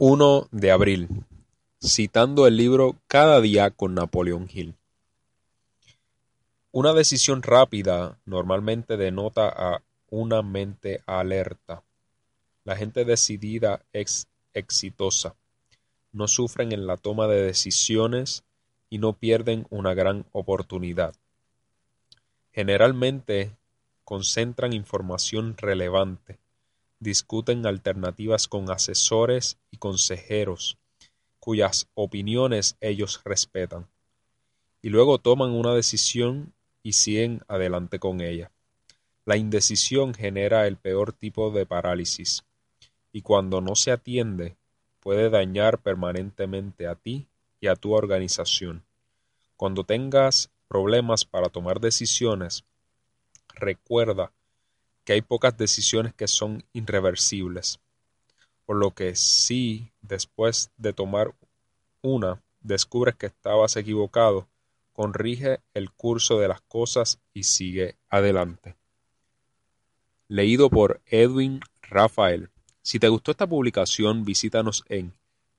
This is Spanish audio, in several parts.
1 de abril, citando el libro Cada día con Napoleón Hill. Una decisión rápida normalmente denota a una mente alerta. La gente decidida es exitosa. No sufren en la toma de decisiones y no pierden una gran oportunidad. Generalmente concentran información relevante discuten alternativas con asesores y consejeros cuyas opiniones ellos respetan, y luego toman una decisión y siguen adelante con ella. La indecisión genera el peor tipo de parálisis, y cuando no se atiende puede dañar permanentemente a ti y a tu organización. Cuando tengas problemas para tomar decisiones, recuerda que hay pocas decisiones que son irreversibles, por lo que si después de tomar una descubres que estabas equivocado, corrige el curso de las cosas y sigue adelante. Leído por Edwin Rafael. Si te gustó esta publicación, visítanos en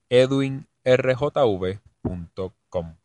edwinrjv.com.